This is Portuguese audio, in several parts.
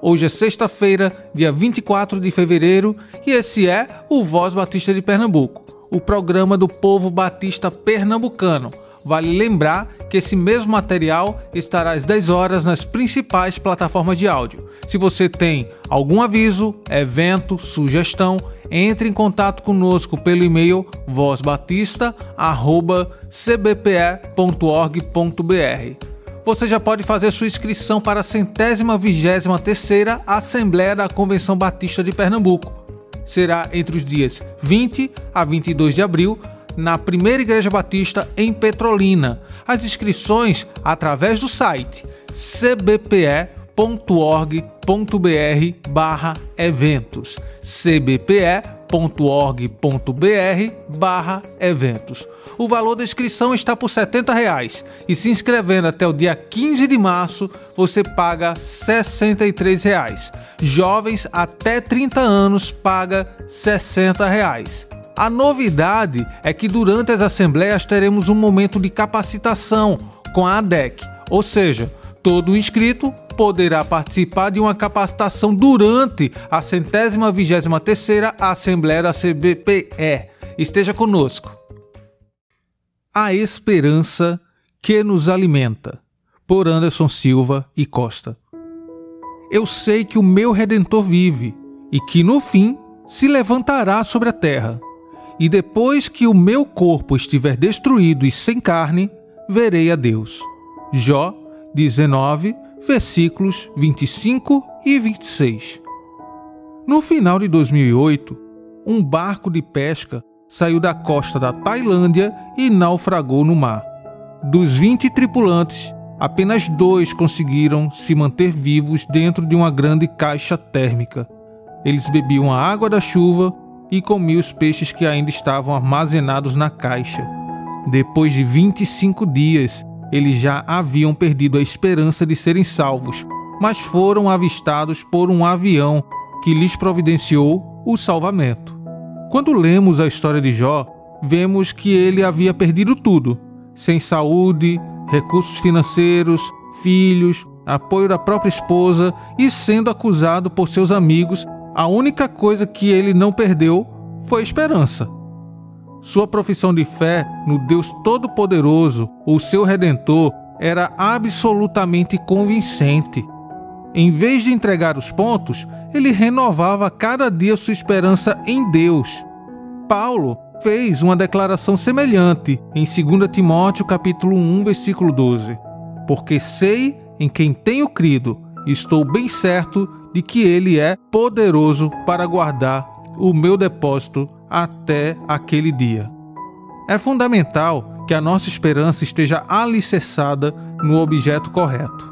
Hoje é sexta-feira, dia 24 de fevereiro, e esse é o Voz Batista de Pernambuco, o programa do povo batista pernambucano. Vale lembrar que esse mesmo material estará às 10 horas nas principais plataformas de áudio. Se você tem algum aviso, evento, sugestão, entre em contato conosco pelo e-mail vozbatista@cbpe.org.br você já pode fazer sua inscrição para a centésima vigésima terceira Assembleia da Convenção Batista de Pernambuco. Será entre os dias 20 a 22 de abril na Primeira Igreja Batista em Petrolina. As inscrições através do site cbpe.org.br/eventos. cbpe.org.br/eventos o valor da inscrição está por 70 reais, e se inscrevendo até o dia 15 de março, você paga 63 reais. Jovens até 30 anos paga 60 reais. A novidade é que durante as assembleias teremos um momento de capacitação com a ADEC, ou seja, todo inscrito poderá participar de uma capacitação durante a centésima vigésima terceira Assembleia da CBPE. Esteja conosco a esperança que nos alimenta. Por Anderson Silva e Costa. Eu sei que o meu redentor vive e que no fim se levantará sobre a terra. E depois que o meu corpo estiver destruído e sem carne, verei a Deus. Jó 19, versículos 25 e 26. No final de 2008, um barco de pesca saiu da costa da Tailândia e naufragou no mar. Dos 20 tripulantes, apenas dois conseguiram se manter vivos dentro de uma grande caixa térmica. Eles bebiam a água da chuva e comiam os peixes que ainda estavam armazenados na caixa. Depois de 25 dias, eles já haviam perdido a esperança de serem salvos, mas foram avistados por um avião que lhes providenciou o salvamento. Quando lemos a história de Jó, vemos que ele havia perdido tudo: sem saúde, recursos financeiros, filhos, apoio da própria esposa e sendo acusado por seus amigos, a única coisa que ele não perdeu foi esperança. Sua profissão de fé no Deus Todo-Poderoso, o seu redentor, era absolutamente convincente. Em vez de entregar os pontos, ele renovava cada dia sua esperança em Deus. Paulo fez uma declaração semelhante em 2 Timóteo capítulo 1, versículo 12. Porque sei em quem tenho crido, estou bem certo de que ele é poderoso para guardar o meu depósito até aquele dia. É fundamental que a nossa esperança esteja alicerçada no objeto correto.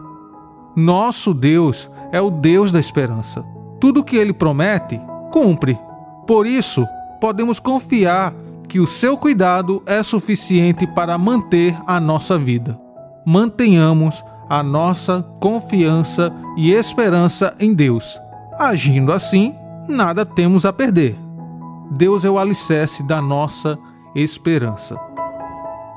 Nosso Deus é o Deus da esperança. Tudo que ele promete, cumpre. Por isso, podemos confiar que o seu cuidado é suficiente para manter a nossa vida. Mantenhamos a nossa confiança e esperança em Deus. Agindo assim, nada temos a perder. Deus é o alicerce da nossa esperança.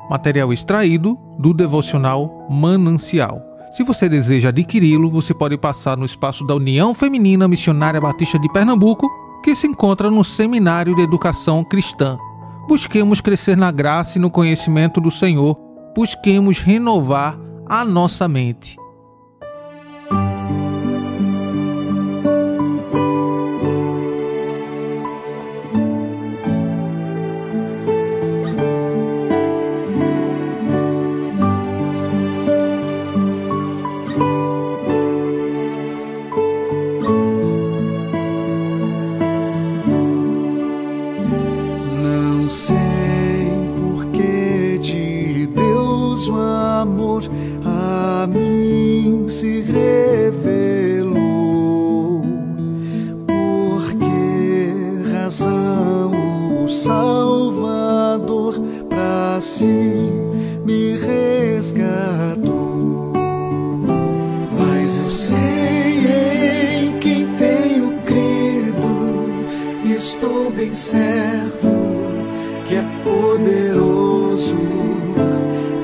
Material extraído do devocional Manancial. Se você deseja adquiri-lo, você pode passar no espaço da União Feminina Missionária Batista de Pernambuco, que se encontra no Seminário de Educação Cristã. Busquemos crescer na graça e no conhecimento do Senhor. Busquemos renovar a nossa mente. Certo que é poderoso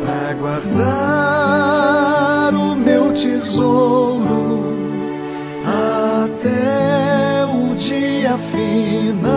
para guardar o meu tesouro até o dia final.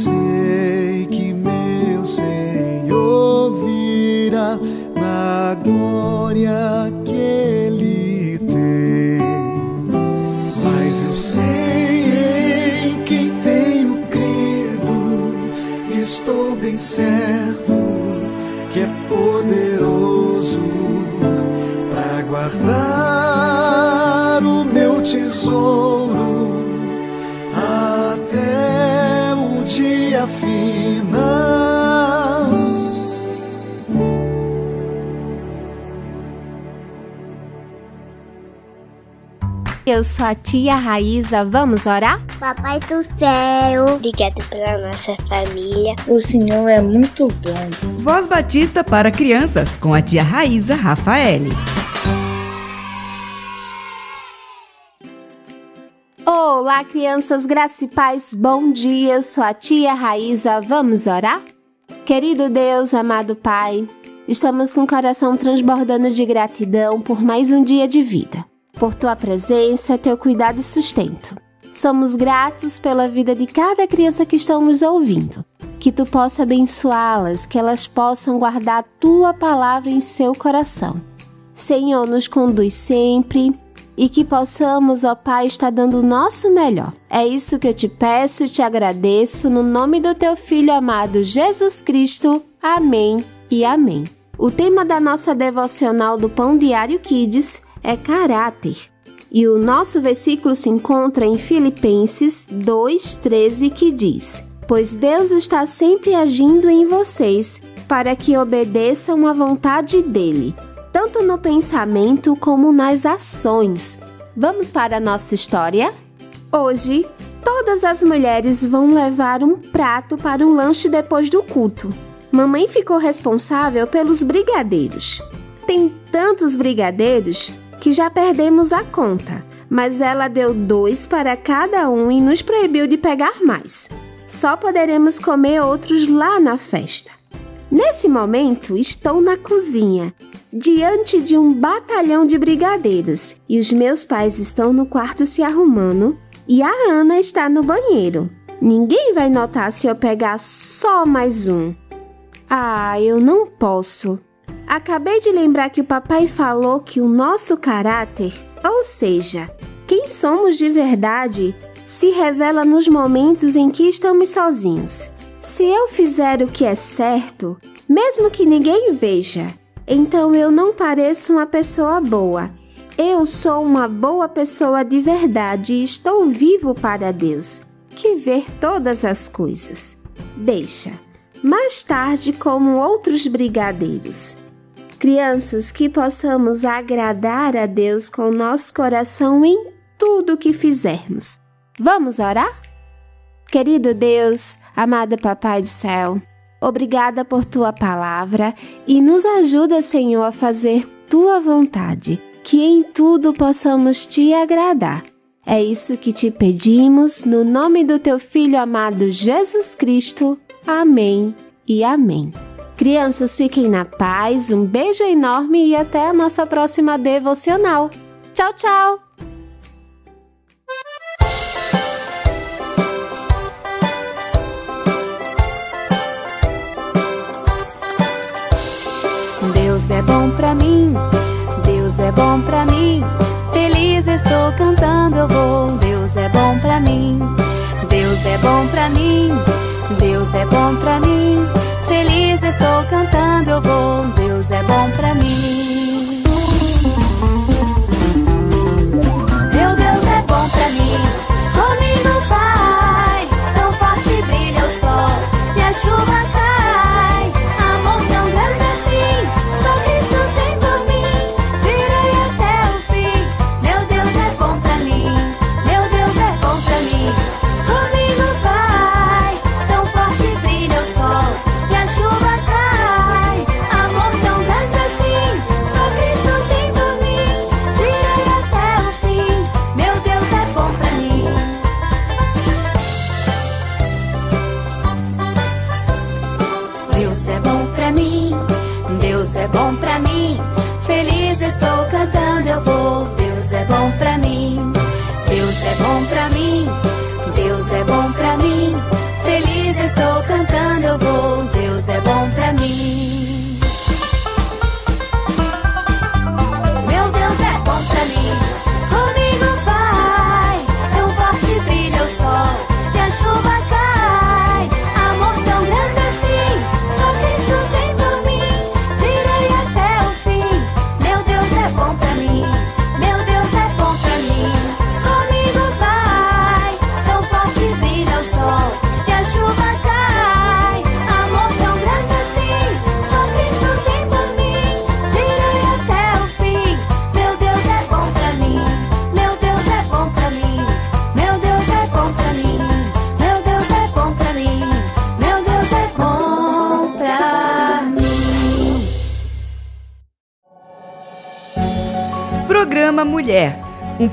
see. Eu sou a tia Raíza. Vamos orar? Papai do céu, obrigado pela nossa família. O Senhor é muito bom. Voz Batista para crianças com a tia Raíza Rafael. Olá, crianças, graça e paz, bom dia. Eu sou a tia Raíza. Vamos orar? Querido Deus, amado Pai, estamos com o coração transbordando de gratidão por mais um dia de vida por tua presença, teu cuidado e sustento. Somos gratos pela vida de cada criança que estão nos ouvindo. Que tu possa abençoá-las, que elas possam guardar tua palavra em seu coração. Senhor, nos conduz sempre e que possamos, ó Pai, estar dando o nosso melhor. É isso que eu te peço e te agradeço no nome do teu filho amado Jesus Cristo. Amém e amém. O tema da nossa devocional do Pão Diário Kids é caráter. E o nosso versículo se encontra em Filipenses 2,13 que diz: Pois Deus está sempre agindo em vocês para que obedeçam à vontade dele, tanto no pensamento como nas ações. Vamos para a nossa história? Hoje, todas as mulheres vão levar um prato para o lanche depois do culto. Mamãe ficou responsável pelos brigadeiros. Tem tantos brigadeiros que já perdemos a conta, mas ela deu dois para cada um e nos proibiu de pegar mais. Só poderemos comer outros lá na festa. Nesse momento, estou na cozinha, diante de um batalhão de brigadeiros, e os meus pais estão no quarto se arrumando e a Ana está no banheiro. Ninguém vai notar se eu pegar só mais um. Ah, eu não posso. Acabei de lembrar que o papai falou que o nosso caráter, ou seja, quem somos de verdade, se revela nos momentos em que estamos sozinhos. Se eu fizer o que é certo, mesmo que ninguém veja, então eu não pareço uma pessoa boa. Eu sou uma boa pessoa de verdade e estou vivo para Deus, que vê todas as coisas. Deixa. Mais tarde, como outros brigadeiros. Crianças, que possamos agradar a Deus com nosso coração em tudo que fizermos. Vamos orar? Querido Deus, amado Papai do céu, obrigada por tua palavra e nos ajuda, Senhor, a fazer tua vontade, que em tudo possamos te agradar. É isso que te pedimos, no nome do teu Filho amado Jesus Cristo. Amém e amém. Crianças, fiquem na paz, um beijo enorme e até a nossa próxima devocional. Tchau, tchau! Deus é bom pra mim, Deus é bom pra mim. Feliz estou cantando, eu vou. Deus é bom pra mim, Deus é bom pra mim, Deus é bom pra mim. Feliz estou cantando, eu vou. Deus é bom pra mim.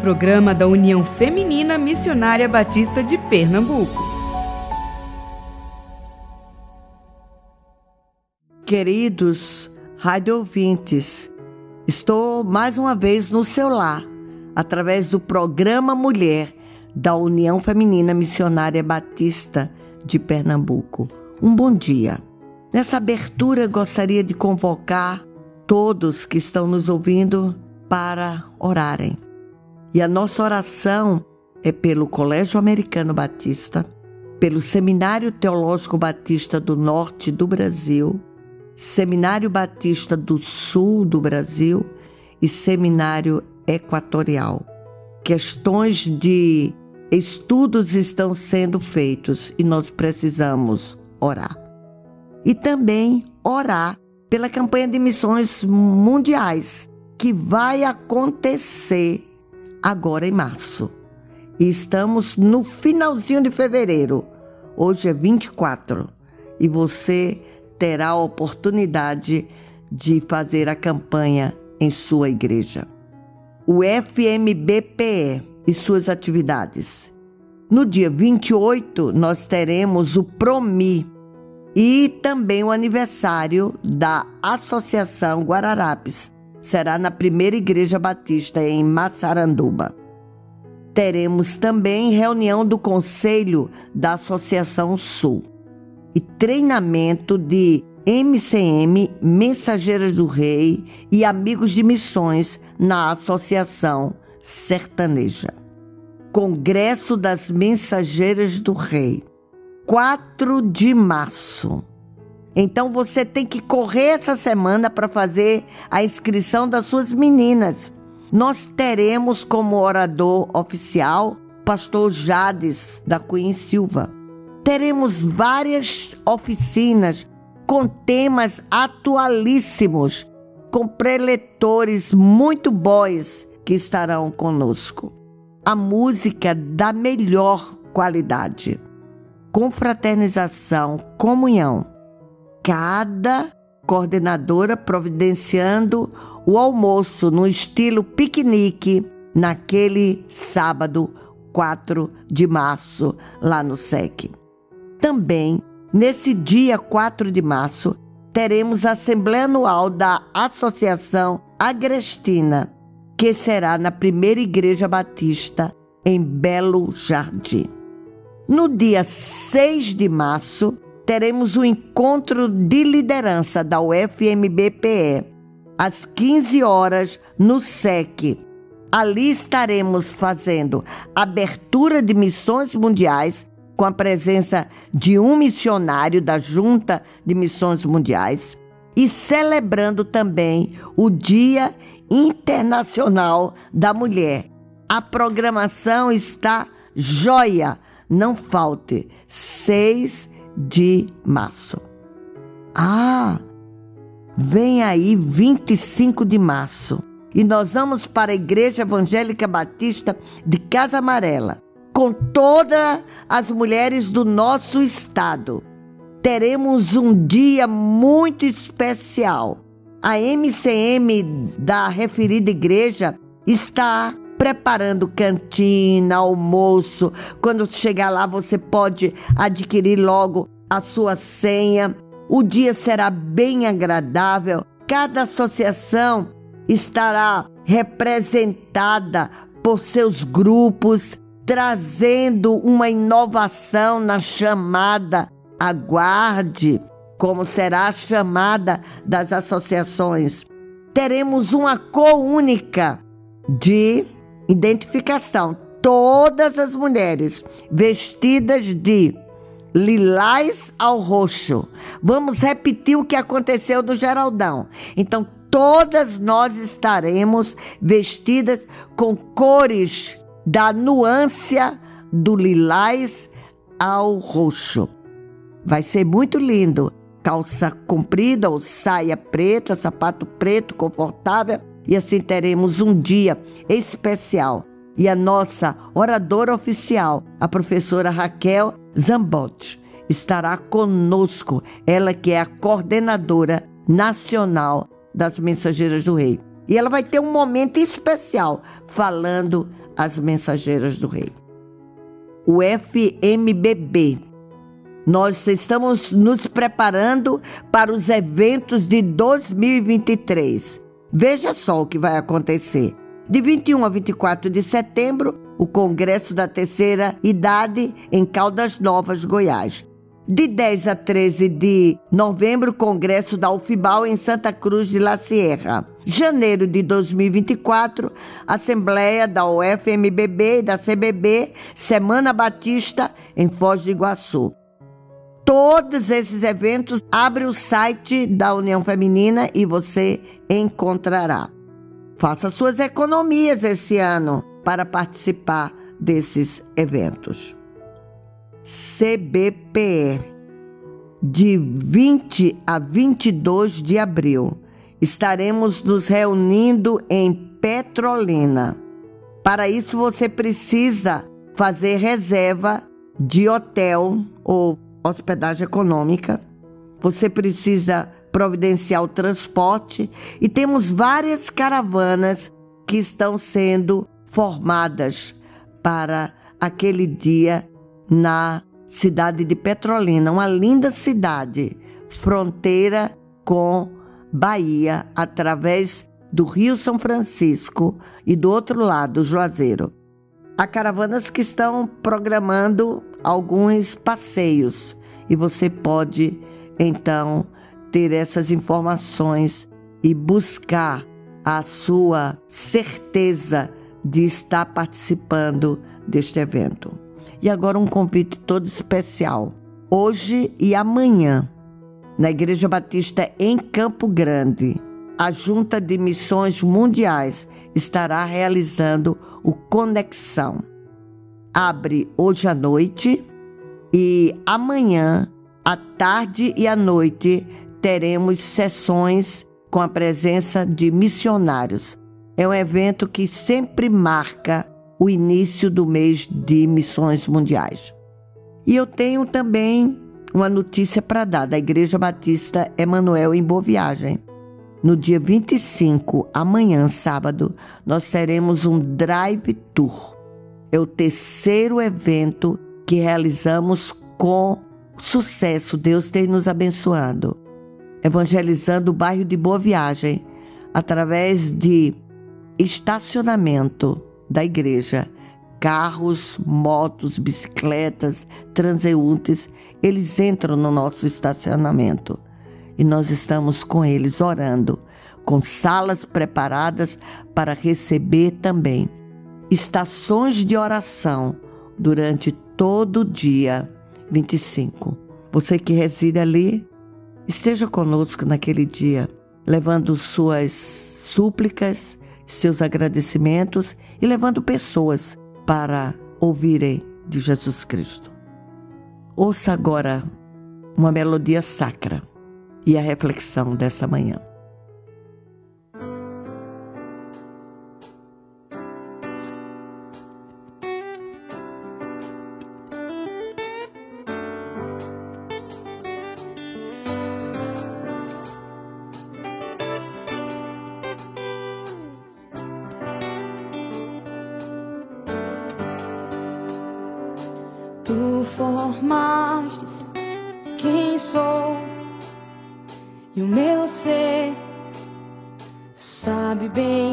Programa da União Feminina Missionária Batista de Pernambuco. Queridos rádio ouvintes, estou mais uma vez no seu lar, através do programa Mulher da União Feminina Missionária Batista de Pernambuco. Um bom dia. Nessa abertura, gostaria de convocar todos que estão nos ouvindo para orarem. E a nossa oração é pelo Colégio Americano Batista, pelo Seminário Teológico Batista do Norte do Brasil, Seminário Batista do Sul do Brasil e Seminário Equatorial. Questões de estudos estão sendo feitos e nós precisamos orar. E também orar pela campanha de missões mundiais que vai acontecer agora em março. E estamos no finalzinho de fevereiro. Hoje é 24 e você terá a oportunidade de fazer a campanha em sua igreja. O FMBPE e suas atividades. No dia 28, nós teremos o PROMI e também o aniversário da Associação Guararapes. Será na primeira Igreja Batista em Massaranduba. Teremos também reunião do Conselho da Associação Sul e treinamento de MCM, Mensageiras do Rei e Amigos de Missões na Associação Sertaneja. Congresso das Mensageiras do Rei, 4 de março, Então você tem que correr essa semana para fazer a inscrição das suas meninas. Nós teremos como orador oficial pastor Jades da Cunha Silva. Teremos várias oficinas com temas atualíssimos, com preletores muito bons que estarão conosco. A música da melhor qualidade. Confraternização, comunhão. Cada coordenadora providenciando o almoço no estilo piquenique naquele sábado 4 de março, lá no SEC. Também, nesse dia 4 de março, teremos a Assembleia Anual da Associação Agrestina, que será na primeira Igreja Batista, em Belo Jardim. No dia 6 de março, teremos o encontro de liderança da UFMBPE, às 15 horas no SEC. Ali estaremos fazendo abertura de missões mundiais com a presença de um missionário da Junta de Missões Mundiais e celebrando também o Dia Internacional da Mulher. A programação está joia, não falte, 6 de março. Ah, Vem aí 25 de março e nós vamos para a Igreja Evangélica Batista de Casa Amarela com todas as mulheres do nosso estado. Teremos um dia muito especial. A MCM da referida igreja está preparando cantina, almoço. Quando chegar lá, você pode adquirir logo a sua senha o dia será bem agradável, cada associação estará representada por seus grupos, trazendo uma inovação na chamada. Aguarde como será a chamada das associações. Teremos uma cor única de identificação. Todas as mulheres vestidas de lilás ao roxo. Vamos repetir o que aconteceu do Geraldão. Então, todas nós estaremos vestidas com cores da nuância do lilás ao roxo. Vai ser muito lindo. Calça comprida ou saia preta, sapato preto confortável e assim teremos um dia especial. E a nossa oradora oficial, a professora Raquel Zambotti estará conosco, ela que é a coordenadora nacional das Mensageiras do Rei. E ela vai ter um momento especial falando as Mensageiras do Rei. O FMBB. Nós estamos nos preparando para os eventos de 2023. Veja só o que vai acontecer. De 21 a 24 de setembro, o Congresso da Terceira Idade em Caldas Novas, Goiás. De 10 a 13 de novembro, Congresso da UFIBAL em Santa Cruz de La Sierra. Janeiro de 2024, Assembleia da UFMBB e da CBB, Semana Batista em Foz do Iguaçu. Todos esses eventos abre o site da União Feminina e você encontrará. Faça suas economias esse ano para participar desses eventos. CBPE, de 20 a 22 de abril, estaremos nos reunindo em Petrolina. Para isso, você precisa fazer reserva de hotel ou hospedagem econômica. Você precisa providenciar o transporte e temos várias caravanas que estão sendo formadas para aquele dia na cidade de Petrolina, uma linda cidade, fronteira com Bahia, através do Rio São Francisco e do outro lado, Juazeiro. Há caravanas que estão programando alguns passeios e você pode então ter essas informações e buscar a sua certeza de estar participando deste evento. E agora um convite todo especial. Hoje e amanhã, na Igreja Batista em Campo Grande. A Junta de Missões Mundiais estará realizando o Conexão. Abre hoje à noite e amanhã, à tarde e à noite, teremos sessões com a presença de missionários. É um evento que sempre marca o início do mês de missões mundiais. E eu tenho também uma notícia para dar da Igreja Batista Emanuel em Boa Viagem. No dia 25, amanhã, sábado, nós teremos um Drive Tour. É o terceiro evento que realizamos com sucesso. Deus tem nos abençoado. Evangelizando o bairro de Boa Viagem através de estacionamento da igreja. Carros, motos, bicicletas, transeuntes, eles entram no nosso estacionamento e nós estamos com eles orando, com salas preparadas para receber também. Estações de oração durante todo o dia 25. Você que reside ali, esteja conosco naquele dia, levando suas súplicas, seus agradecimentos e levando pessoas para ouvirem de Jesus Cristo. Ouça agora uma melodia sacra e a reflexão dessa manhã. Formastes quem sou e o meu ser sabe bem.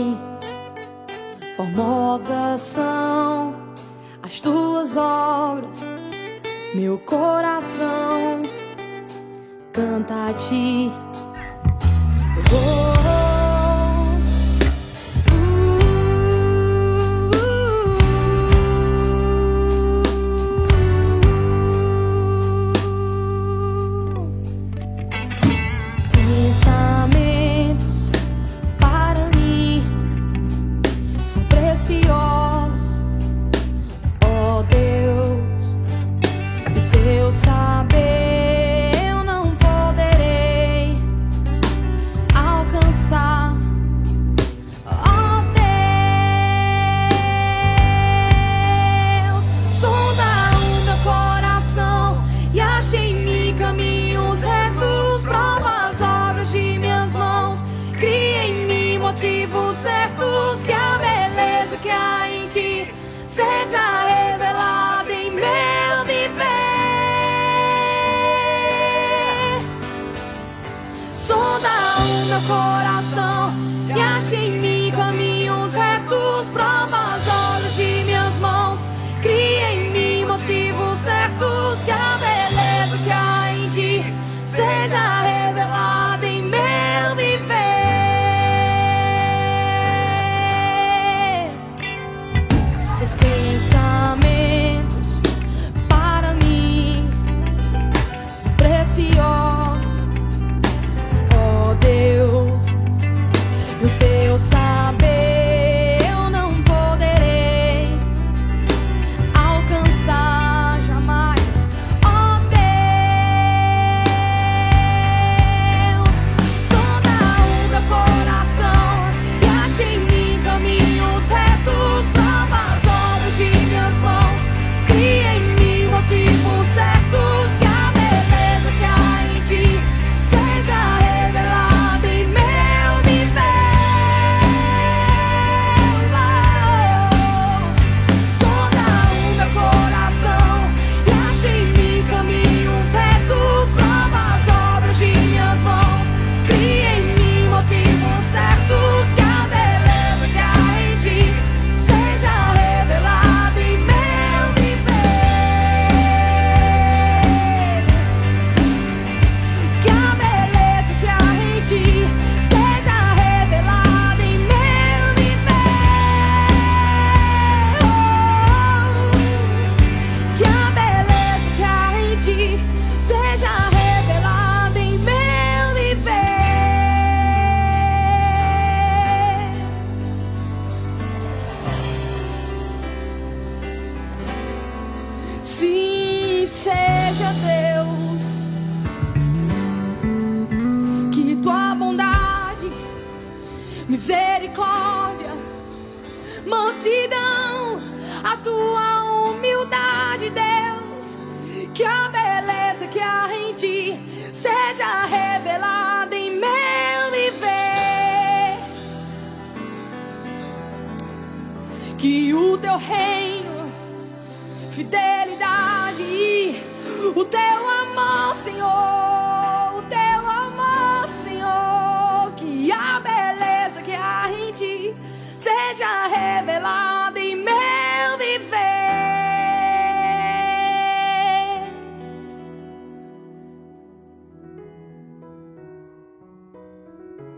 Seja revelada em meu viver.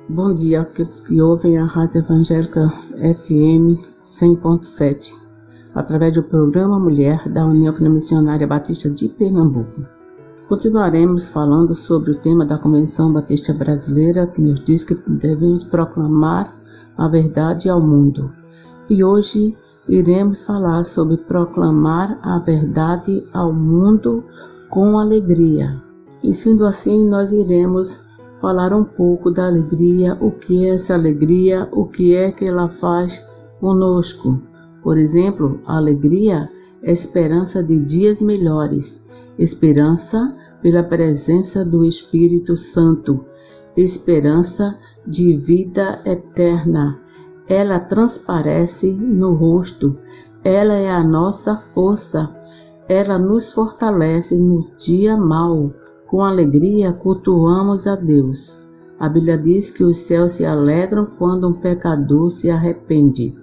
Bom dia àqueles que ouvem a Rádio Evangélica FM 100.7, através do programa Mulher da União Missionária Batista de Pernambuco. Continuaremos falando sobre o tema da Convenção Batista Brasileira, que nos diz que devemos proclamar a verdade ao mundo. E hoje iremos falar sobre proclamar a verdade ao mundo com alegria. E sendo assim, nós iremos falar um pouco da alegria, o que é essa alegria, o que é que ela faz conosco. Por exemplo, a alegria é esperança de dias melhores, esperança pela presença do Espírito Santo, esperança de vida eterna. Ela transparece no rosto, ela é a nossa força, ela nos fortalece no dia mau. Com alegria cultuamos a Deus. A Bíblia diz que os céus se alegram quando um pecador se arrepende.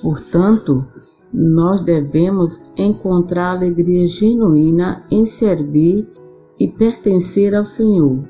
Portanto, nós devemos encontrar alegria genuína em servir e pertencer ao Senhor.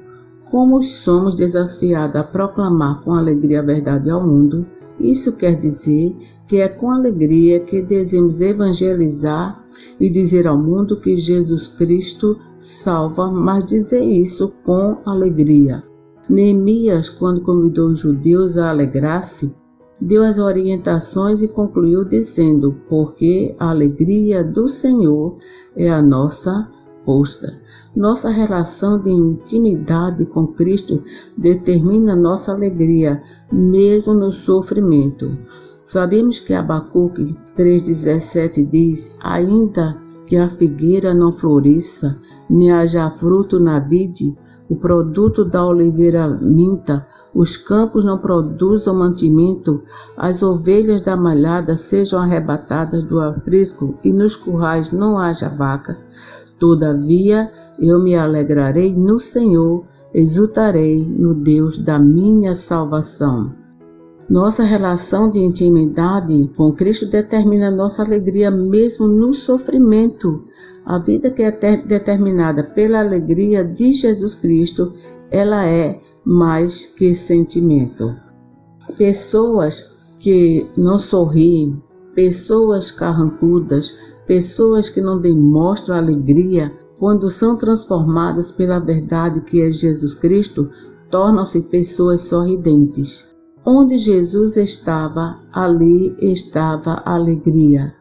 Como somos desafiados a proclamar com alegria a verdade ao mundo, isso quer dizer que é com alegria que devemos evangelizar e dizer ao mundo que Jesus Cristo salva, mas dizer isso com alegria. Neemias, quando convidou os judeus a alegrar-se, deu as orientações e concluiu dizendo: Porque a alegria do Senhor é a nossa força. Nossa relação de intimidade com Cristo determina nossa alegria, mesmo no sofrimento. Sabemos que Abacuque 3,17 diz: Ainda que a figueira não floresça, nem haja fruto na vide, o produto da oliveira minta, os campos não produzam mantimento, as ovelhas da malhada sejam arrebatadas do aprisco e nos currais não haja vacas. Todavia eu me alegrarei no Senhor, exultarei no Deus da minha salvação. Nossa relação de intimidade com Cristo determina nossa alegria mesmo no sofrimento. A vida que é determinada pela alegria de Jesus Cristo, ela é mais que sentimento. Pessoas que não sorriem, pessoas carrancudas, pessoas que não demonstram alegria, quando são transformadas pela verdade que é Jesus Cristo, tornam-se pessoas sorridentes. Onde Jesus estava, ali estava a alegria.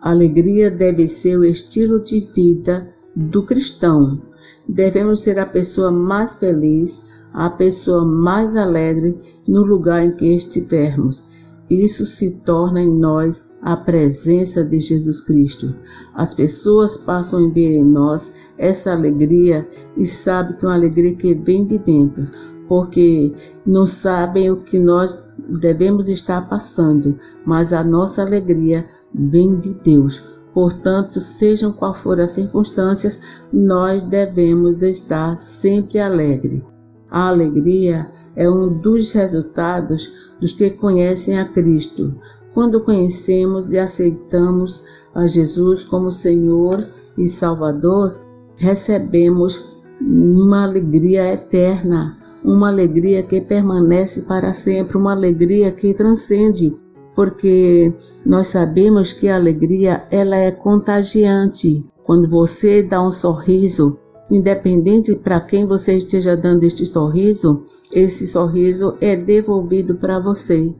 Alegria deve ser o estilo de vida do cristão. Devemos ser a pessoa mais feliz, a pessoa mais alegre no lugar em que estivermos. Isso se torna em nós a presença de Jesus Cristo. As pessoas passam a ver em nós essa alegria e sabem que é uma alegria que vem de dentro porque não sabem o que nós devemos estar passando, mas a nossa alegria vem de Deus. Portanto, sejam qual forem as circunstâncias, nós devemos estar sempre alegre. A alegria é um dos resultados dos que conhecem a Cristo. Quando conhecemos e aceitamos a Jesus como Senhor e Salvador, recebemos uma alegria eterna uma alegria que permanece para sempre, uma alegria que transcende, porque nós sabemos que a alegria ela é contagiante. Quando você dá um sorriso, independente para quem você esteja dando este sorriso, esse sorriso é devolvido para você.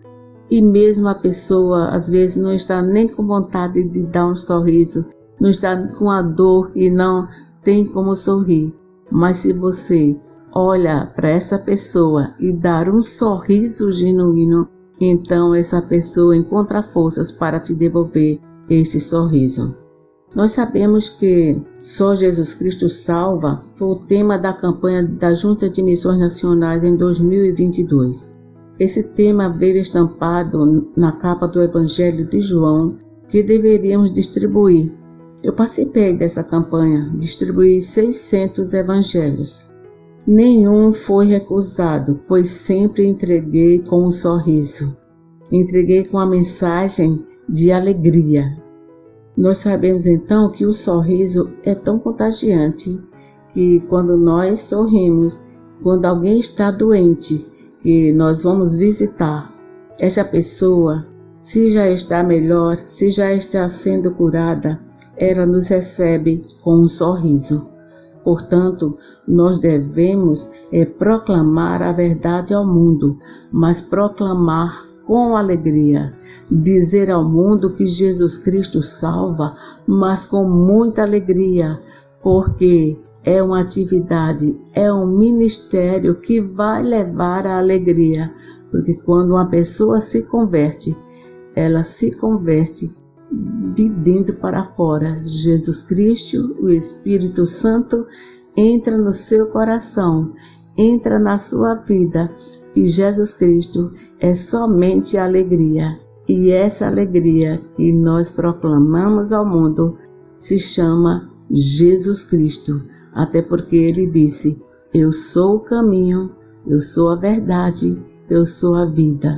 E mesmo a pessoa às vezes não está nem com vontade de dar um sorriso, não está com a dor e não tem como sorrir. Mas se você olha para essa pessoa e dar um sorriso genuíno, então essa pessoa encontra forças para te devolver este sorriso. Nós sabemos que só Jesus Cristo salva foi o tema da campanha da Junta de Missões Nacionais em 2022. Esse tema veio estampado na capa do Evangelho de João que deveríamos distribuir. Eu participei dessa campanha, distribuí 600 evangelhos. Nenhum foi recusado, pois sempre entreguei com um sorriso. Entreguei com a mensagem de alegria. Nós sabemos então que o sorriso é tão contagiante que quando nós sorrimos, quando alguém está doente, que nós vamos visitar, esta pessoa, se já está melhor, se já está sendo curada, ela nos recebe com um sorriso. Portanto, nós devemos é, proclamar a verdade ao mundo, mas proclamar com alegria. Dizer ao mundo que Jesus Cristo salva, mas com muita alegria, porque é uma atividade, é um ministério que vai levar a alegria. Porque quando uma pessoa se converte, ela se converte de dentro para fora. Jesus Cristo, o Espírito Santo, entra no seu coração, entra na sua vida e Jesus Cristo é somente alegria. E essa alegria que nós proclamamos ao mundo se chama Jesus Cristo, até porque ele disse: Eu sou o caminho, eu sou a verdade, eu sou a vida.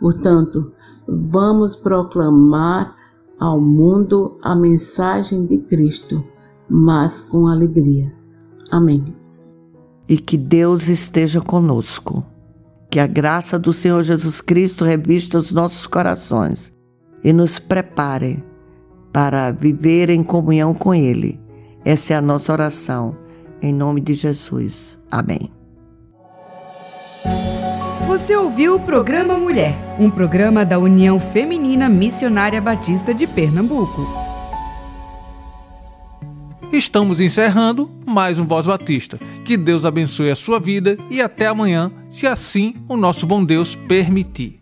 Portanto, vamos proclamar ao mundo a mensagem de Cristo, mas com alegria. Amém. E que Deus esteja conosco. Que a graça do Senhor Jesus Cristo revista os nossos corações e nos prepare para viver em comunhão com Ele. Essa é a nossa oração. Em nome de Jesus. Amém. Você ouviu o programa Mulher, um programa da União Feminina Missionária Batista de Pernambuco. Estamos encerrando mais um Voz Batista. Que Deus abençoe a sua vida e até amanhã, se assim o nosso bom Deus permitir.